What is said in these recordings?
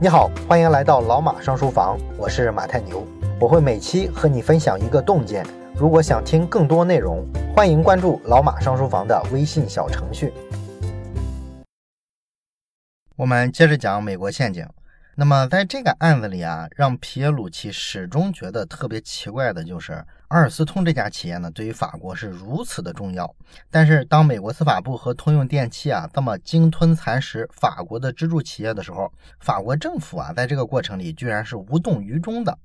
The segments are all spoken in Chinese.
你好，欢迎来到老马上书房，我是马太牛，我会每期和你分享一个洞见。如果想听更多内容，欢迎关注老马上书房的微信小程序。我们接着讲美国陷阱。那么在这个案子里啊，让皮耶鲁奇始终觉得特别奇怪的就是，阿尔斯通这家企业呢，对于法国是如此的重要。但是当美国司法部和通用电气啊这么鲸吞蚕食法国的支柱企业的时候，法国政府啊在这个过程里居然是无动于衷的。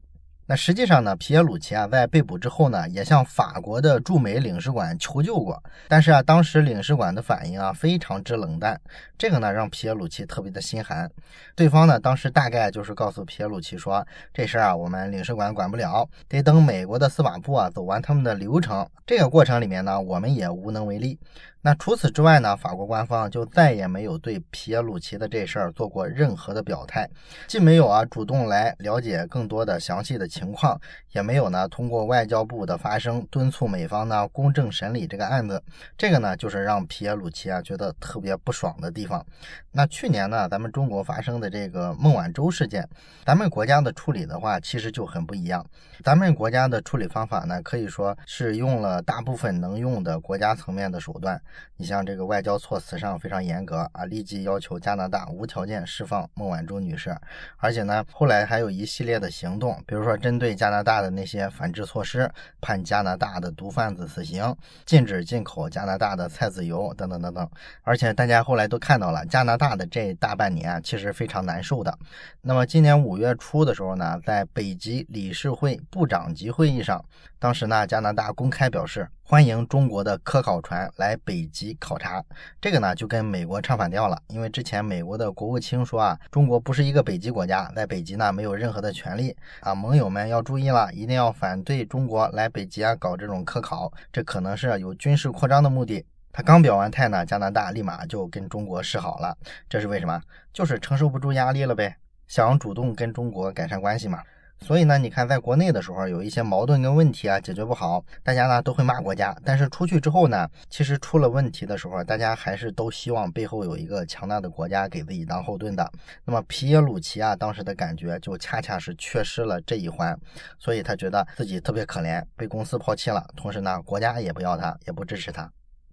那实际上呢，皮耶鲁奇啊在被捕之后呢，也向法国的驻美领事馆求救过，但是啊，当时领事馆的反应啊非常之冷淡，这个呢让皮耶鲁奇特别的心寒。对方呢当时大概就是告诉皮耶鲁奇说，这事儿啊我们领事馆管不了，得等美国的司法部啊走完他们的流程，这个过程里面呢我们也无能为力。那除此之外呢，法国官方就再也没有对皮耶鲁奇的这事儿做过任何的表态，既没有啊主动来了解更多的详细的情况，也没有呢通过外交部的发声敦促美方呢公正审理这个案子。这个呢就是让皮耶鲁奇啊觉得特别不爽的地方。那去年呢，咱们中国发生的这个孟晚舟事件，咱们国家的处理的话，其实就很不一样。咱们国家的处理方法呢，可以说是用了大部分能用的国家层面的手段。你像这个外交措辞上非常严格啊，立即要求加拿大无条件释放孟晚舟女士，而且呢，后来还有一系列的行动，比如说针对加拿大的那些反制措施，判加拿大的毒贩子死刑，禁止进口加拿大的菜籽油等等等等。而且大家后来都看到了，加拿大的这大半年其实非常难受的。那么今年五月初的时候呢，在北极理事会部长级会议上，当时呢，加拿大公开表示。欢迎中国的科考船来北极考察，这个呢就跟美国唱反调了。因为之前美国的国务卿说啊，中国不是一个北极国家，在北极呢没有任何的权利啊。盟友们要注意了，一定要反对中国来北极啊搞这种科考，这可能是有军事扩张的目的。他刚表完态呢，加拿大立马就跟中国示好了，这是为什么？就是承受不住压力了呗，想主动跟中国改善关系嘛。所以呢，你看，在国内的时候，有一些矛盾跟问题啊，解决不好，大家呢都会骂国家。但是出去之后呢，其实出了问题的时候，大家还是都希望背后有一个强大的国家给自己当后盾的。那么皮耶鲁奇啊，当时的感觉就恰恰是缺失了这一环，所以他觉得自己特别可怜，被公司抛弃了，同时呢，国家也不要他，也不支持他。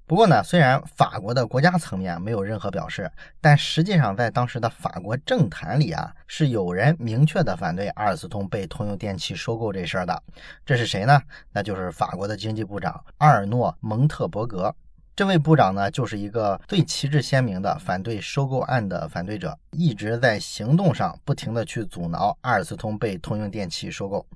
不过呢，虽然法国的国家层面没有任何表示，但实际上在当时的法国政坛里啊，是有人明确的反对阿尔斯通被通用电气收购这事儿的。这是谁呢？那就是法国的经济部长阿尔诺·蒙特伯格。这位部长呢，就是一个最旗帜鲜明的反对收购案的反对者，一直在行动上不停的去阻挠阿尔斯通被通用电气收购。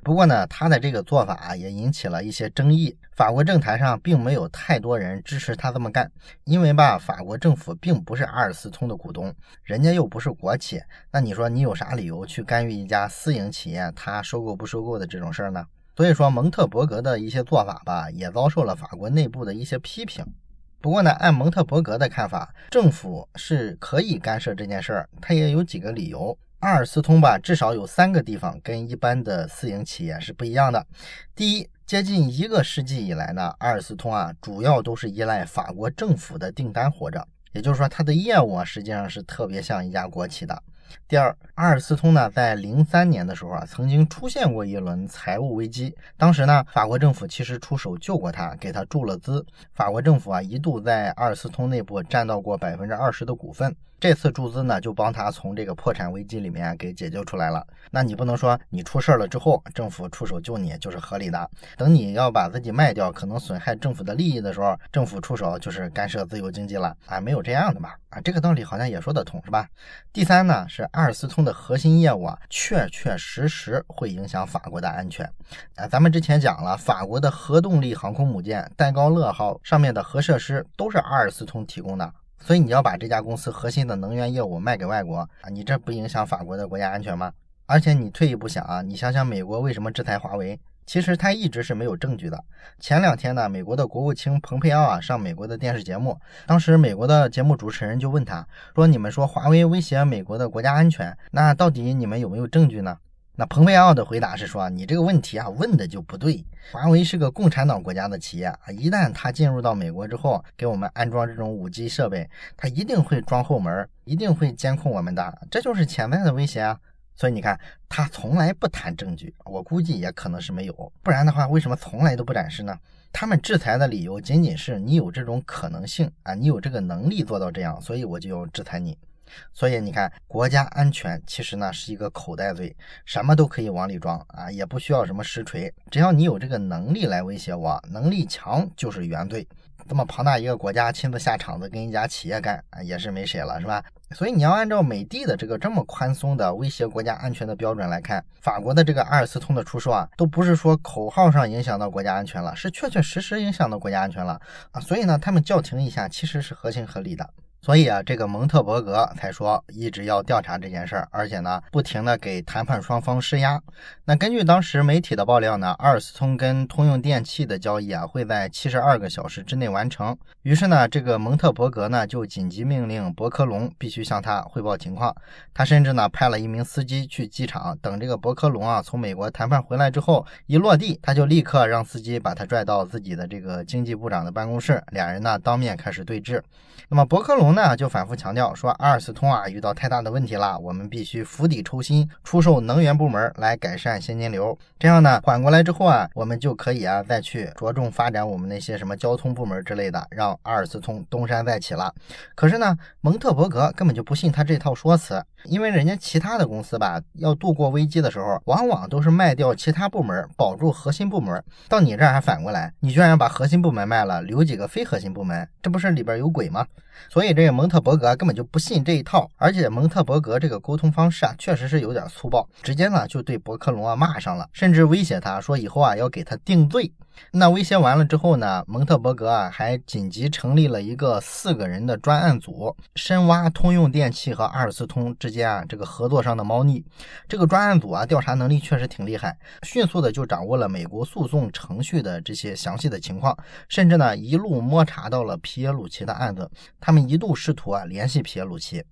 不过呢，他的这个做法也引起了一些争议。法国政坛上并没有太多人支持他这么干，因为吧，法国政府并不是阿尔斯通的股东，人家又不是国企，那你说你有啥理由去干预一家私营企业他收购不收购的这种事儿呢？所以说，蒙特伯格的一些做法吧，也遭受了法国内部的一些批评。不过呢，按蒙特伯格的看法，政府是可以干涉这件事儿。他也有几个理由。阿尔斯通吧，至少有三个地方跟一般的私营企业是不一样的。第一，接近一个世纪以来呢，阿尔斯通啊，主要都是依赖法国政府的订单活着，也就是说，它的业务啊，实际上是特别像一家国企的。第二，阿尔斯通呢，在零三年的时候啊，曾经出现过一轮财务危机。当时呢，法国政府其实出手救过他，给他注了资。法国政府啊，一度在阿尔斯通内部占到过百分之二十的股份。这次注资呢，就帮他从这个破产危机里面给解救出来了。那你不能说你出事儿了之后，政府出手救你就是合理的。等你要把自己卖掉，可能损害政府的利益的时候，政府出手就是干涉自由经济了啊？没有这样的吧？啊，这个道理好像也说得通，是吧？第三呢，是阿尔斯通的核心业务啊，确确实实会影响法国的安全。啊，咱们之前讲了，法国的核动力航空母舰戴高乐号上面的核设施都是阿尔斯通提供的。所以你要把这家公司核心的能源业务卖给外国啊，你这不影响法国的国家安全吗？而且你退一步想啊，你想想美国为什么制裁华为？其实他一直是没有证据的。前两天呢，美国的国务卿蓬佩奥啊上美国的电视节目，当时美国的节目主持人就问他说：“你们说华为威胁美国的国家安全，那到底你们有没有证据呢？”那蓬佩奥的回答是说，你这个问题啊问的就不对。华为是个共产党国家的企业啊，一旦它进入到美国之后，给我们安装这种五 G 设备，它一定会装后门，一定会监控我们的，这就是潜在的威胁啊。所以你看，他从来不谈证据，我估计也可能是没有，不然的话，为什么从来都不展示呢？他们制裁的理由仅仅是你有这种可能性啊，你有这个能力做到这样，所以我就要制裁你。所以你看，国家安全其实呢是一个口袋罪，什么都可以往里装啊，也不需要什么实锤，只要你有这个能力来威胁我，能力强就是原罪。这么庞大一个国家亲自下场子跟一家企业干啊，也是没谁了，是吧？所以你要按照美帝的这个这么宽松的威胁国家安全的标准来看，法国的这个阿尔斯通的出售啊，都不是说口号上影响到国家安全了，是确确实实影响到国家安全了啊。所以呢，他们叫停一下其实是合情合理的。所以啊，这个蒙特伯格才说一直要调查这件事儿，而且呢，不停的给谈判双方施压。那根据当时媒体的爆料呢，阿尔斯通跟通用电气的交易啊，会在七十二个小时之内完成。于是呢，这个蒙特伯格呢，就紧急命令伯克龙必须向他汇报情况。他甚至呢，派了一名司机去机场等这个伯克龙啊，从美国谈判回来之后，一落地，他就立刻让司机把他拽到自己的这个经济部长的办公室，俩人呢，当面开始对峙。那么伯克龙呢就反复强调说，阿尔斯通啊遇到太大的问题了，我们必须釜底抽薪，出售能源部门来改善现金流。这样呢缓过来之后啊，我们就可以啊再去着重发展我们那些什么交通部门之类的，让阿尔斯通东山再起了。可是呢，蒙特伯格根本就不信他这套说辞，因为人家其他的公司吧，要度过危机的时候，往往都是卖掉其他部门，保住核心部门。到你这儿还反过来，你居然把核心部门卖了，留几个非核心部门，这不是里边有鬼吗？所以这个蒙特伯格根本就不信这一套，而且蒙特伯格这个沟通方式啊，确实是有点粗暴，直接呢就对伯克龙啊骂上了，甚至威胁他说以后啊要给他定罪。那威胁完了之后呢，蒙特伯格啊还紧急成立了一个四个人的专案组，深挖通用电气和阿尔斯通之间啊这个合作上的猫腻。这个专案组啊调查能力确实挺厉害，迅速的就掌握了美国诉讼程序的这些详细的情况，甚至呢一路摸查到了皮耶鲁奇的案子。他们一度试图啊联系皮耶鲁奇，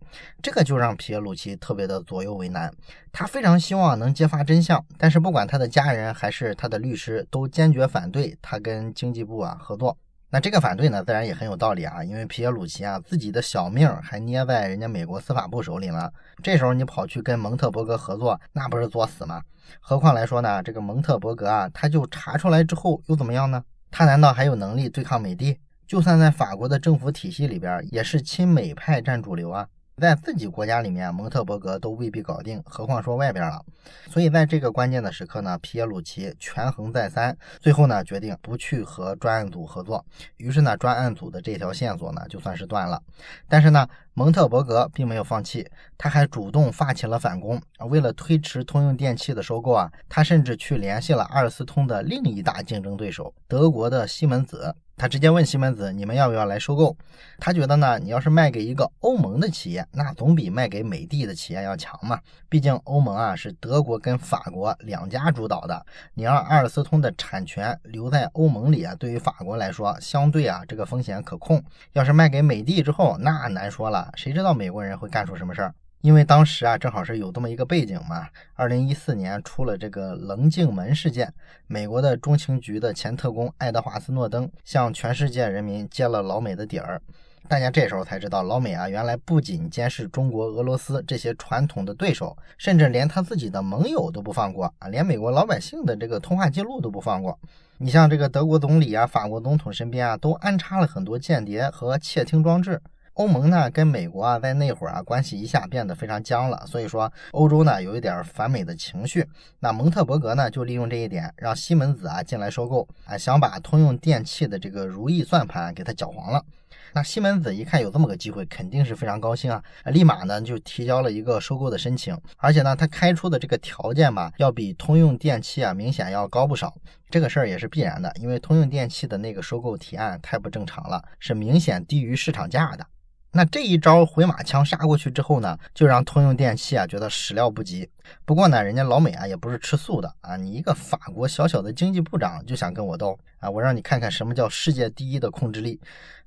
这个就让皮耶鲁奇特别的左右为难。他非常希望能揭发真相，但是不管他的家人还是他的律师都坚决反对他跟经济部啊合作。那这个反对呢，自然也很有道理啊，因为皮耶鲁奇啊自己的小命还捏在人家美国司法部手里了。这时候你跑去跟蒙特伯格合作，那不是作死吗？何况来说呢，这个蒙特伯格啊，他就查出来之后又怎么样呢？他难道还有能力对抗美帝？就算在法国的政府体系里边，也是亲美派占主流啊。在自己国家里面，蒙特伯格都未必搞定，何况说外边了。所以在这个关键的时刻呢，皮耶鲁奇权衡再三，最后呢决定不去和专案组合作。于是呢，专案组的这条线索呢就算是断了。但是呢，蒙特伯格并没有放弃，他还主动发起了反攻。为了推迟通用电气的收购啊，他甚至去联系了阿尔斯通的另一大竞争对手德国的西门子。他直接问西门子：“你们要不要来收购？”他觉得呢，你要是卖给一个欧盟的企业，那总比卖给美帝的企业要强嘛。毕竟欧盟啊是德国跟法国两家主导的，你让阿尔斯通的产权留在欧盟里啊，对于法国来说，相对啊这个风险可控。要是卖给美帝之后，那难说了，谁知道美国人会干出什么事儿？因为当时啊，正好是有这么一个背景嘛。二零一四年出了这个棱镜门事件，美国的中情局的前特工爱德华斯诺登向全世界人民揭了老美的底儿。大家这时候才知道，老美啊，原来不仅监视中国、俄罗斯这些传统的对手，甚至连他自己的盟友都不放过啊，连美国老百姓的这个通话记录都不放过。你像这个德国总理啊、法国总统身边啊，都安插了很多间谍和窃听装置。欧盟呢跟美国啊在那会儿啊关系一下变得非常僵了，所以说欧洲呢有一点反美的情绪。那蒙特伯格呢就利用这一点，让西门子啊进来收购啊，想把通用电气的这个如意算盘给他搅黄了。那西门子一看有这么个机会，肯定是非常高兴啊，立马呢就提交了一个收购的申请，而且呢他开出的这个条件吧，要比通用电气啊明显要高不少。这个事儿也是必然的，因为通用电气的那个收购提案太不正常了，是明显低于市场价的。那这一招回马枪杀过去之后呢，就让通用电器啊觉得始料不及。不过呢，人家老美啊也不是吃素的啊，你一个法国小小的经济部长就想跟我斗？啊，我让你看看什么叫世界第一的控制力。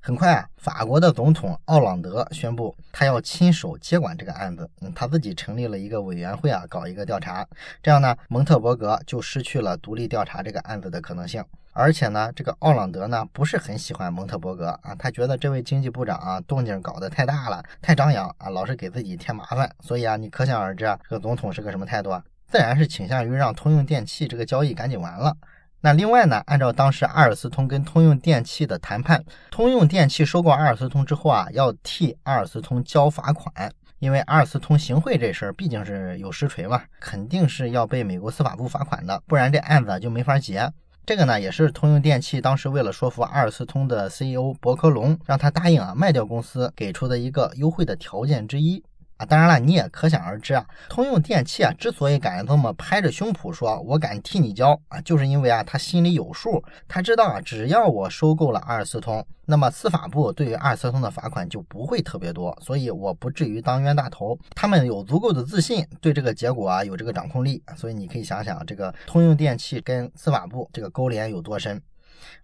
很快，法国的总统奥朗德宣布，他要亲手接管这个案子。嗯，他自己成立了一个委员会啊，搞一个调查。这样呢，蒙特伯格就失去了独立调查这个案子的可能性。而且呢，这个奥朗德呢，不是很喜欢蒙特伯格啊，他觉得这位经济部长啊，动静搞得太大了，太张扬啊，老是给自己添麻烦。所以啊，你可想而知啊，这个总统是个什么态度啊？自然是倾向于让通用电气这个交易赶紧完了。那另外呢，按照当时阿尔斯通跟通用电气的谈判，通用电气收购阿尔斯通之后啊，要替阿尔斯通交罚款，因为阿尔斯通行贿这事儿毕竟是有实锤嘛，肯定是要被美国司法部罚款的，不然这案子就没法结。这个呢，也是通用电气当时为了说服阿尔斯通的 CEO 伯克隆，让他答应啊卖掉公司，给出的一个优惠的条件之一。啊，当然了，你也可想而知啊，通用电气啊之所以敢这么拍着胸脯说，我敢替你交啊，就是因为啊，他心里有数，他知道啊，只要我收购了阿尔斯通，那么司法部对于阿尔斯通的罚款就不会特别多，所以我不至于当冤大头。他们有足够的自信，对这个结果啊有这个掌控力，所以你可以想想，这个通用电气跟司法部这个勾连有多深。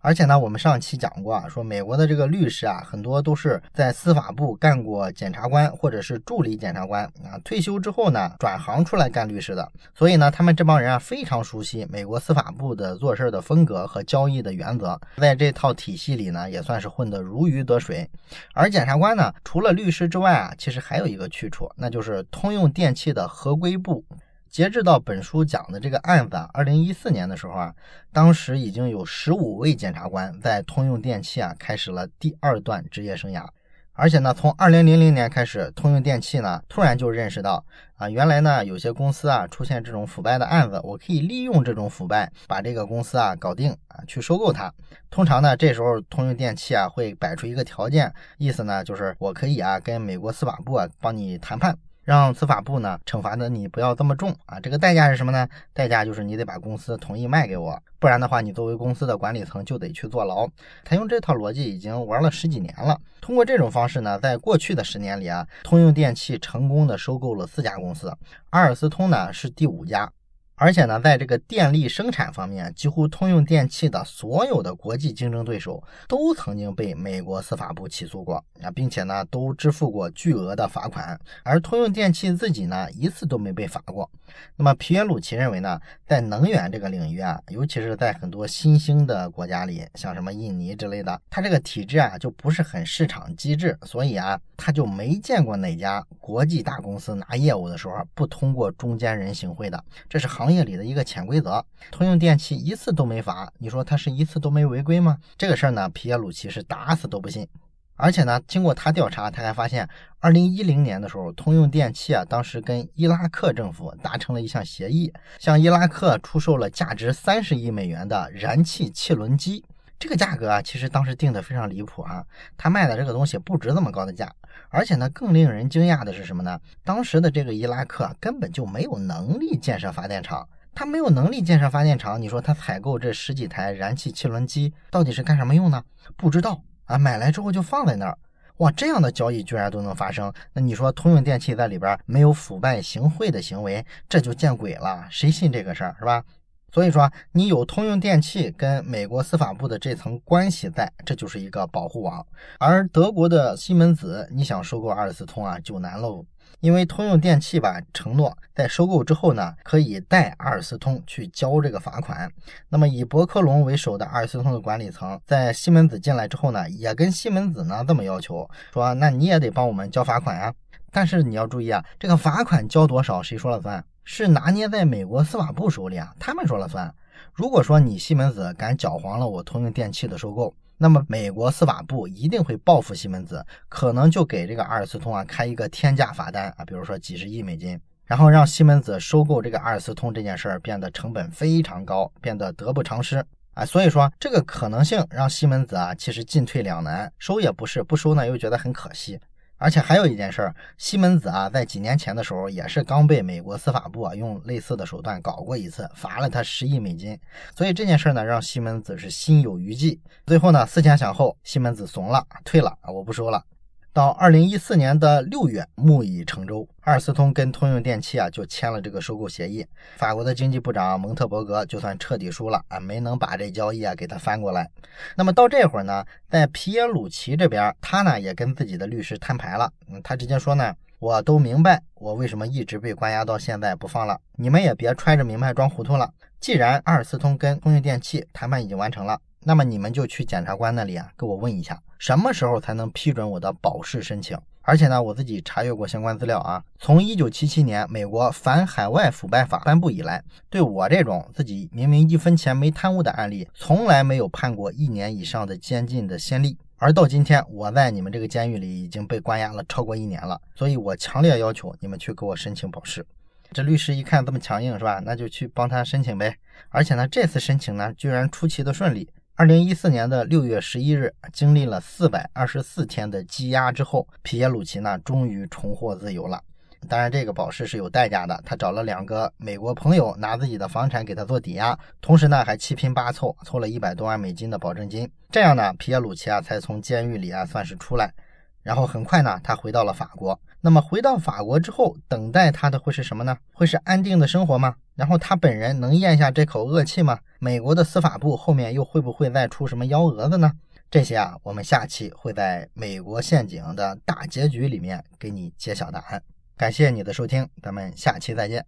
而且呢，我们上期讲过啊，说美国的这个律师啊，很多都是在司法部干过检察官或者是助理检察官啊，退休之后呢，转行出来干律师的。所以呢，他们这帮人啊，非常熟悉美国司法部的做事的风格和交易的原则，在这套体系里呢，也算是混得如鱼得水。而检察官呢，除了律师之外啊，其实还有一个去处，那就是通用电气的合规部。截至到本书讲的这个案子啊，二零一四年的时候啊，当时已经有十五位检察官在通用电气啊开始了第二段职业生涯，而且呢，从二零零零年开始，通用电气呢突然就认识到啊，原来呢有些公司啊出现这种腐败的案子，我可以利用这种腐败把这个公司啊搞定啊，去收购它。通常呢，这时候通用电气啊会摆出一个条件，意思呢就是我可以啊跟美国司法部啊帮你谈判。让司法部呢惩罚的你不要这么重啊，这个代价是什么呢？代价就是你得把公司同意卖给我，不然的话，你作为公司的管理层就得去坐牢。他用这套逻辑已经玩了十几年了。通过这种方式呢，在过去的十年里啊，通用电气成功的收购了四家公司，阿尔斯通呢是第五家。而且呢，在这个电力生产方面，几乎通用电气的所有的国际竞争对手都曾经被美国司法部起诉过啊，并且呢，都支付过巨额的罚款。而通用电气自己呢，一次都没被罚过。那么皮耶鲁奇认为呢，在能源这个领域啊，尤其是在很多新兴的国家里，像什么印尼之类的，它这个体制啊，就不是很市场机制，所以啊，他就没见过哪家国际大公司拿业务的时候不通过中间人行贿的，这是行。行业里的一个潜规则，通用电气一次都没罚，你说他是一次都没违规吗？这个事儿呢，皮耶鲁奇是打死都不信。而且呢，经过他调查，他还发现，二零一零年的时候，通用电气啊，当时跟伊拉克政府达成了一项协议，向伊拉克出售了价值三十亿美元的燃气汽轮机。这个价格啊，其实当时定的非常离谱啊，他卖的这个东西不值这么高的价。而且呢，更令人惊讶的是什么呢？当时的这个伊拉克根本就没有能力建设发电厂，他没有能力建设发电厂。你说他采购这十几台燃气汽轮机到底是干什么用呢？不知道啊，买来之后就放在那儿。哇，这样的交易居然都能发生，那你说通用电气在里边没有腐败行贿的行为，这就见鬼了，谁信这个事儿是吧？所以说，你有通用电气跟美国司法部的这层关系在，这就是一个保护网。而德国的西门子，你想收购阿尔斯通啊，就难喽。因为通用电气吧承诺在收购之后呢，可以带阿尔斯通去交这个罚款。那么以伯克隆为首的阿尔斯通的管理层，在西门子进来之后呢，也跟西门子呢这么要求，说那你也得帮我们交罚款啊。但是你要注意啊，这个罚款交多少，谁说了算？是拿捏在美国司法部手里啊，他们说了算。如果说你西门子敢搅黄了我通用电气的收购，那么美国司法部一定会报复西门子，可能就给这个阿尔斯通啊开一个天价罚单啊，比如说几十亿美金，然后让西门子收购这个阿尔斯通这件事儿变得成本非常高，变得得不偿失啊。所以说这个可能性让西门子啊其实进退两难，收也不是，不收呢又觉得很可惜。而且还有一件事儿，西门子啊，在几年前的时候也是刚被美国司法部啊用类似的手段搞过一次，罚了他十亿美金。所以这件事儿呢，让西门子是心有余悸。最后呢，思前想后，西门子怂了，退了啊，我不收了。到二零一四年的六月，木已成舟，阿尔斯通跟通用电气啊就签了这个收购协议。法国的经济部长蒙特伯格就算彻底输了啊，没能把这交易啊给他翻过来。那么到这会儿呢，在皮耶鲁齐这边，他呢也跟自己的律师摊牌了。嗯，他直接说呢，我都明白我为什么一直被关押到现在不放了，你们也别揣着明白装糊涂了。既然阿尔斯通跟通用电气谈判已经完成了。那么你们就去检察官那里啊，给我问一下，什么时候才能批准我的保释申请？而且呢，我自己查阅过相关资料啊，从一九七七年美国反海外腐败法颁布以来，对我这种自己明明一分钱没贪污的案例，从来没有判过一年以上的监禁的先例。而到今天，我在你们这个监狱里已经被关押了超过一年了，所以我强烈要求你们去给我申请保释。这律师一看这么强硬是吧？那就去帮他申请呗。而且呢，这次申请呢，居然出奇的顺利。二零一四年的六月十一日，经历了四百二十四天的羁押之后，皮耶鲁齐呢终于重获自由了。当然，这个保释是有代价的。他找了两个美国朋友，拿自己的房产给他做抵押，同时呢还七拼八凑凑了一百多万美金的保证金。这样呢，皮耶鲁齐啊才从监狱里啊算是出来。然后很快呢，他回到了法国。那么回到法国之后，等待他的会是什么呢？会是安定的生活吗？然后他本人能咽下这口恶气吗？美国的司法部后面又会不会再出什么幺蛾子呢？这些啊，我们下期会在美国陷阱的大结局里面给你揭晓答案。感谢你的收听，咱们下期再见。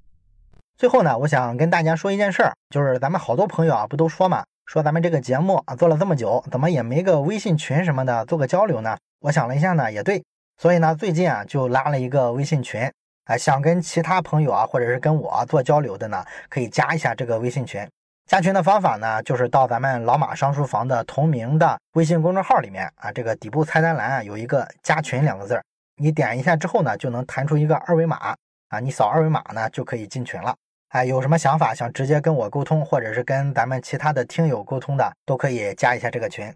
最后呢，我想跟大家说一件事儿，就是咱们好多朋友啊，不都说嘛，说咱们这个节目啊做了这么久，怎么也没个微信群什么的做个交流呢？我想了一下呢，也对，所以呢，最近啊就拉了一个微信群。啊，想跟其他朋友啊，或者是跟我做交流的呢，可以加一下这个微信群。加群的方法呢，就是到咱们老马商书房的同名的微信公众号里面啊，这个底部菜单栏啊有一个加群两个字儿，你点一下之后呢，就能弹出一个二维码啊，你扫二维码呢就可以进群了。哎，有什么想法想直接跟我沟通，或者是跟咱们其他的听友沟通的，都可以加一下这个群。